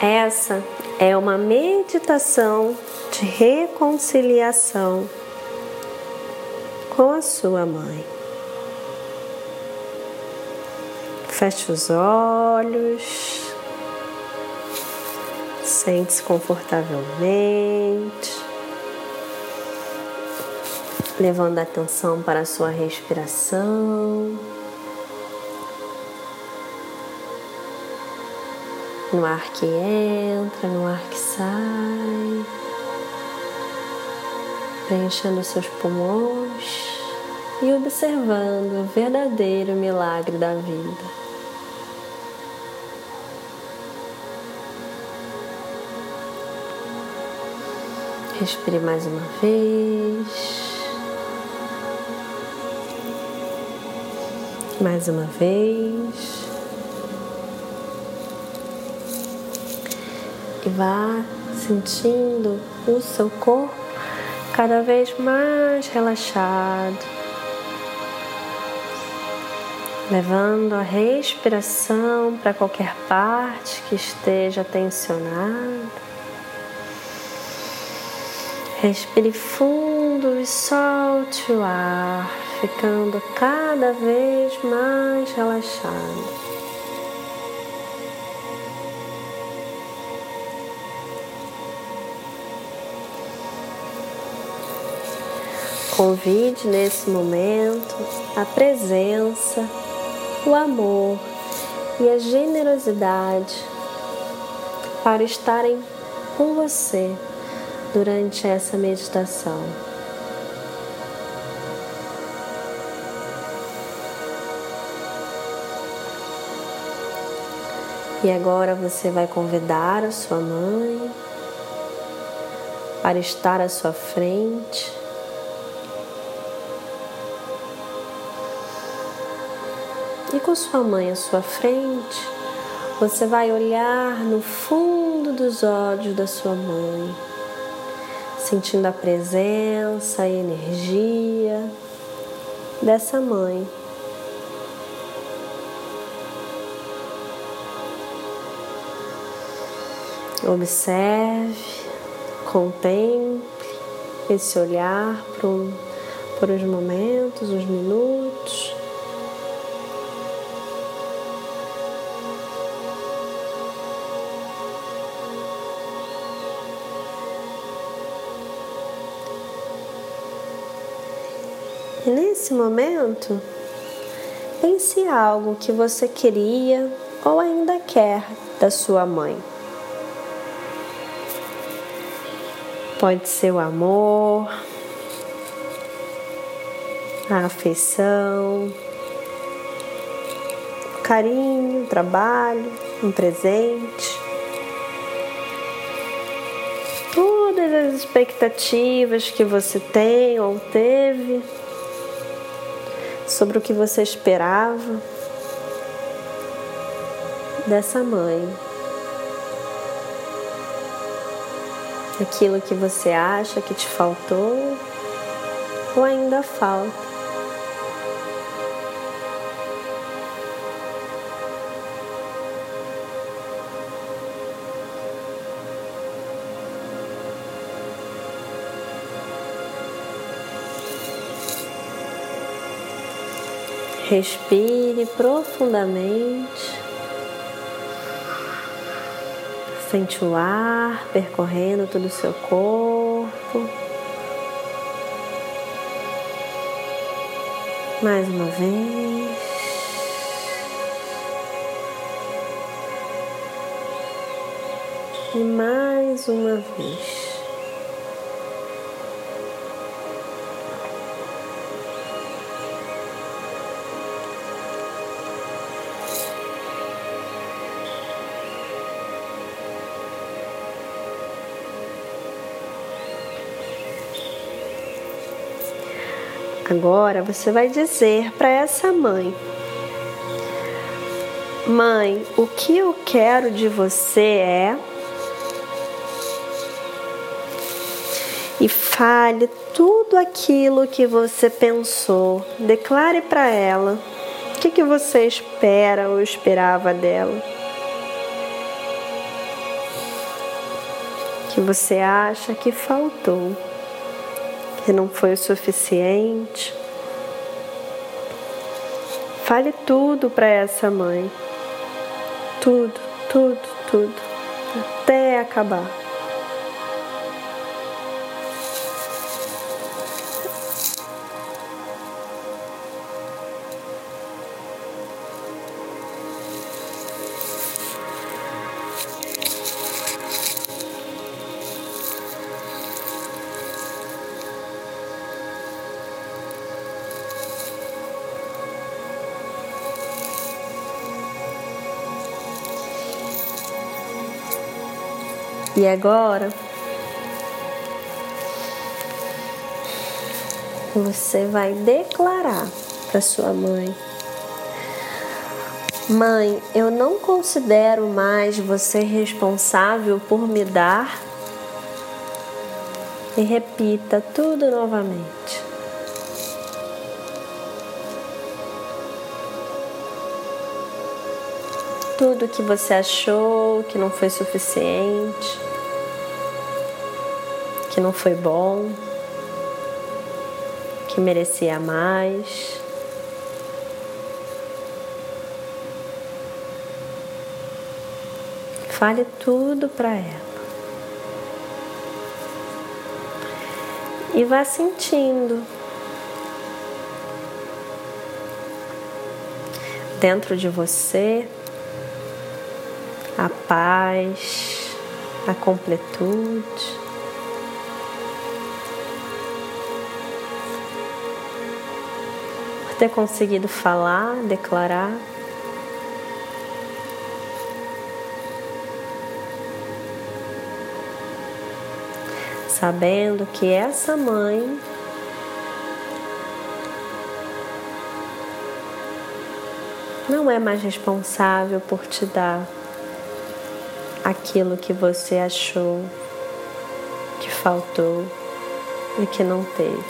Essa é uma meditação de reconciliação com a sua mãe. Feche os olhos, sente-se confortavelmente, levando a atenção para a sua respiração. No ar que entra, no ar que sai, preenchendo seus pulmões e observando o verdadeiro milagre da vida. Respire mais uma vez. Mais uma vez. E vá sentindo o seu corpo cada vez mais relaxado, levando a respiração para qualquer parte que esteja tensionada. Respire fundo e solte o ar, ficando cada vez mais relaxado. Convide nesse momento a presença, o amor e a generosidade para estarem com você durante essa meditação. E agora você vai convidar a sua mãe para estar à sua frente E com sua mãe à sua frente, você vai olhar no fundo dos olhos da sua mãe, sentindo a presença e energia dessa mãe. Observe, contemple esse olhar por, por uns momentos, uns minutos. Nesse momento, pense algo que você queria ou ainda quer da sua mãe. Pode ser o amor, a afeição, o carinho, o trabalho, um presente. Todas as expectativas que você tem ou teve sobre o que você esperava dessa mãe. Aquilo que você acha que te faltou ou ainda falta. Respire profundamente. Sente o ar percorrendo todo o seu corpo. Mais uma vez. E mais uma vez. Agora você vai dizer para essa mãe: Mãe, o que eu quero de você é. E fale tudo aquilo que você pensou. Declare para ela o que, que você espera ou esperava dela. que você acha que faltou, que não foi o suficiente. Fale tudo para essa mãe. Tudo, tudo, tudo. Até acabar. E agora você vai declarar para sua mãe: Mãe, eu não considero mais você responsável por me dar. E repita tudo novamente. Tudo que você achou que não foi suficiente que não foi bom, que merecia mais. Fale tudo para ela. E vá sentindo dentro de você a paz, a completude. ter conseguido falar, declarar. Sabendo que essa mãe não é mais responsável por te dar aquilo que você achou que faltou e que não teve.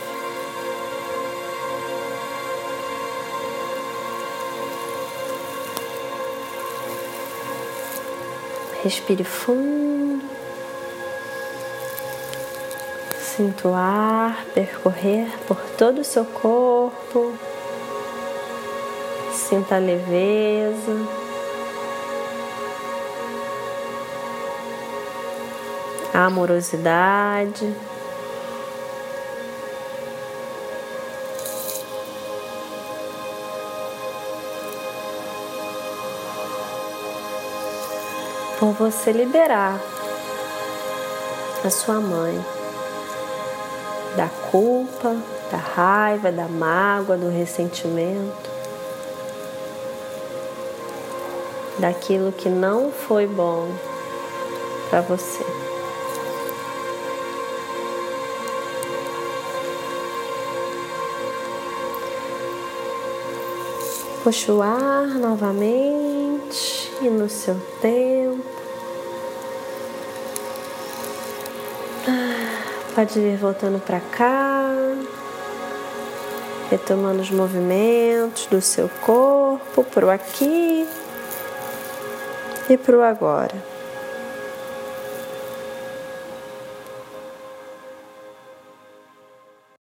Respire fundo. Sinta o ar percorrer por todo o seu corpo. Sinta a leveza. Amorosidade. por você liberar a sua mãe da culpa, da raiva, da mágoa, do ressentimento, daquilo que não foi bom para você. Puxa o ar novamente e no seu tempo. Pode ir voltando para cá, retomando os movimentos do seu corpo, pro aqui e pro agora.